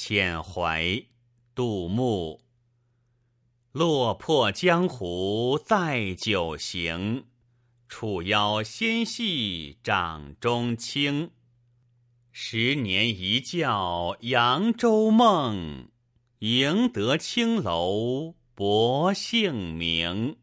遣怀，杜牧。落魄江湖再酒行，楚腰纤细掌中轻。十年一觉扬州梦，赢得青楼薄幸名。